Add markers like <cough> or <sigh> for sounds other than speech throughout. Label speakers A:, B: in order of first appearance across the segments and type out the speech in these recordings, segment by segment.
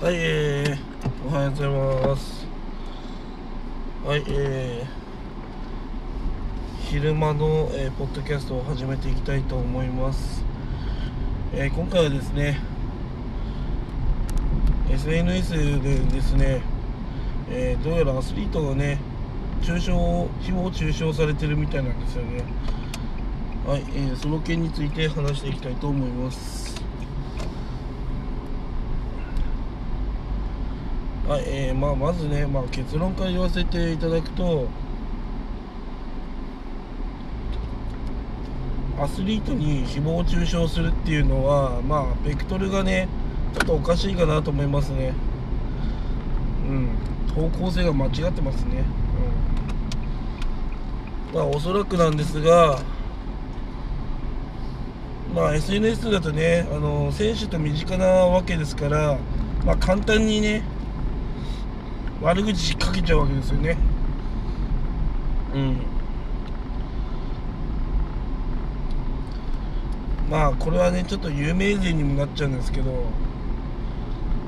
A: はい、えー、おはようございます。はい、えー、昼間の、えーポッドキャストを始めていきたいと思います。えー今回はですね、SNS でですね、えーどうやらアスリートがね、中傷、誹謗中傷されてるみたいなんですよね。はい、えーその件について話していきたいと思います。はい、えーまあ、まずね、まあ、結論から言わせていただくとアスリートに誹謗中傷するっていうのはまあベクトルがねちょっとおかしいかなと思いますね。うん。方向性が間違ってますね。うん。まあおそらくなんですがまあ SNS だとねあの選手と身近なわけですからまあ簡単にね悪口かけちゃうわけですよね。うん。まあこれはねちょっと有名人にもなっちゃうんですけど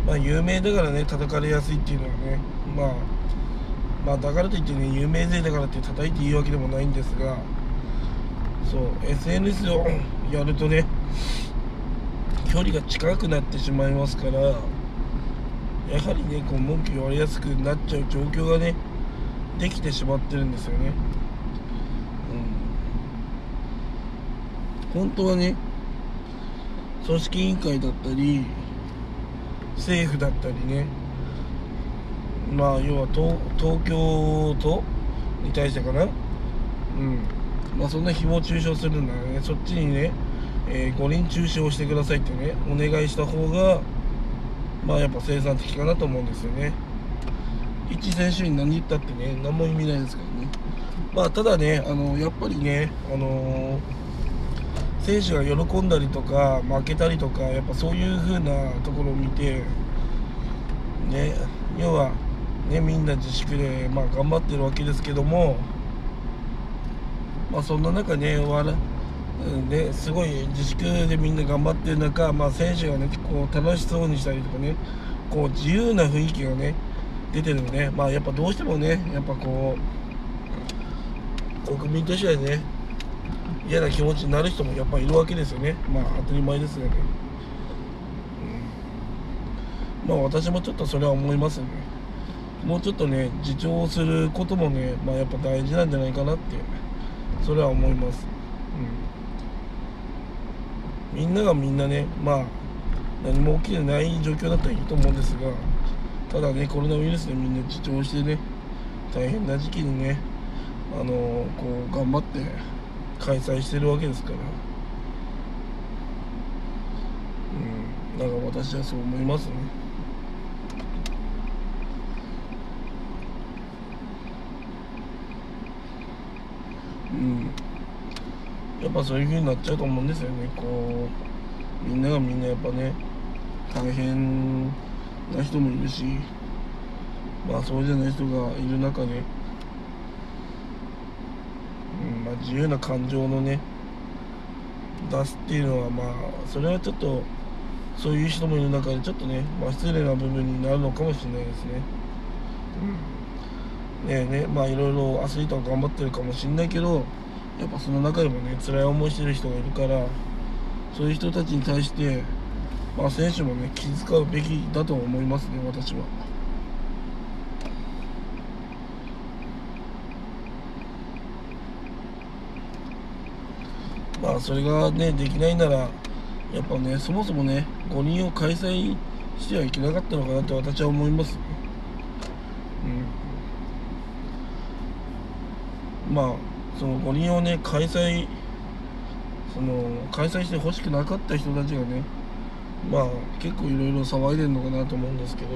A: まあ有名だからね叩かれやすいっていうのはねまあまあだからといってね有名税だからって叩いていいわけでもないんですがそう SNS をやるとね距離が近くなってしまいますからやはりねこう文句言われやすくなっちゃう状況がねできてしまってるんですよね、うん、本当はね組織委員会だったり政府だったりねまあ要は東東京都に対してかな。うん。まあそんな誹謗中傷するんならね。そっちにね、えー五輪中止をしてくださいってねお願いした方がまあやっぱ生産的かなと思うんですよね。一選手に何言ったってね何も意味ないですからね。まあただねあのやっぱりねあの選手が喜んだりとか負けたりとかやっぱそういう風なところを見てね要はねみんな自粛でまあ頑張ってるわけですけどもまあそんな中ね笑ね、すごい自粛でみんな頑張ってる中、まあ、選手がねこう楽しそうにしたりとかねこう自由な雰囲気がね出てるので、まあ、やっぱどうしてもねやっぱこう国民としてはね嫌な気持ちになる人もやっぱいるわけですよね。まあ当たり前ですよね、うん、まあ私もちょっとそれは思いますね。もうちょっとね自重することもねまあやっぱ大事なんじゃないかなってそれは思います。みんながみんなねまあ何も起きてない状況だったらいいと思うんですがただねコロナウイルスでみんな自重してね大変な時期にねあのこう頑張って開催してるわけですから。うんなんか私はそう思いますね。うん。やっぱそういう風になっちゃうと思うんですよねこう。みんながみんなやっぱね大変な人もいるし。まあそうじゃない人がいる中で、うんまあ、自由な感情のね出すっていうのはまあそれはちょっとそういう人もいる中でちょっとね、まあ、失礼な部分になるのかもしれないですね。うん、ねえねまあいろいろアスリートは頑張ってるかもしれないけどやっぱその中でもね辛い思いしてる人がいるからそういう人たちに対して、まあ、選手もね気遣うべきだと思いますね私は。まあそれがねできないならやっぱねそもそもね五輪を開催してはいけなかったのかなって私は思いますね。うん、まあその五輪をね開催その開催してほしくなかった人たちがねまあ結構いろいろ騒いでるのかなと思うんですけど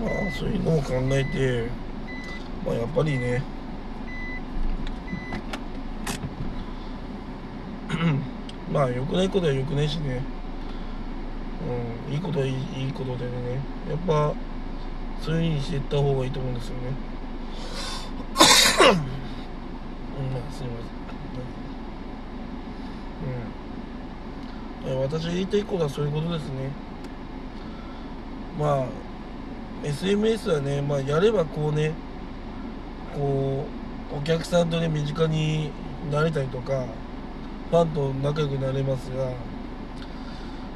A: まあそういうのを考えて、まあ、やっぱりね <clears throat> まあ良くないことは良くないしね。うんいいことはいいいいことでね。やっぱそういう風にしていった方がいいと思うんですよね。<laughs> うんまあすいません。うん。私が言いたいことはそういうことですね。まあ SMS はね、まあ、やればこうねこうお客さんとね身近になれたりとかファンと仲良くなれますが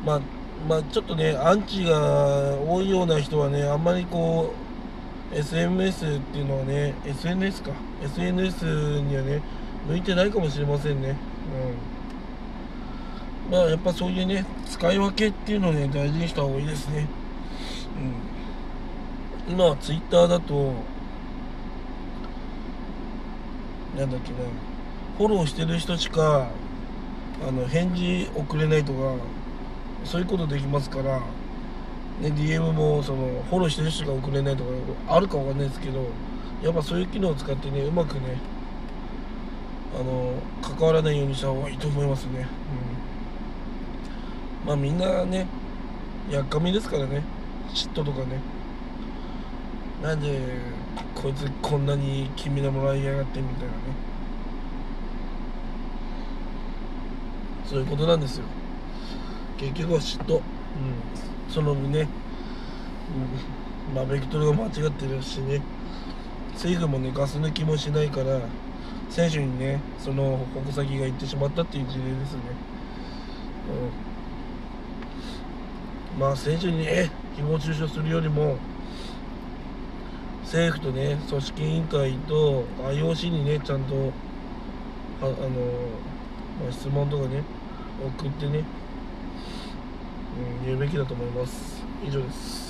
A: まあまあちょっとねアンチが多いような人はねあんまりこう SMS っていうのはね SNS か。SNS にはね向いてないかもしれませんね。うん。まあやっぱそういうね使い分けっていうのをね大事にした方がいいですね。うん。今は Twitter だとなんだっけなフォローしてる人しかあの返事送れないとかそういうことできますから、ね、DM もそのフォローしてる人が送れないとかあるかわかんないですけどやっぱそういう機能を使ってねうまくねあの関わらないようにした方がいいと思いますね、うん、まあみんなねやっかみですからね。嫉妬とかね。なんでこいつこんなに君のもらいやがってみたいなね。そういうことなんですよ。結局は嫉妬、うん、その分ね、うん、まあベクトルが間違ってるしね。政府もねガス抜きもしないから選手にねその矛先がいってしまったっていう事例ですね、うん、まあ選手にね誹謗中傷するよりも政府とね組織委員会と IOC にねちゃんとああの、まあ、質問とかね送ってね、うん、言うべきだと思います。以上です。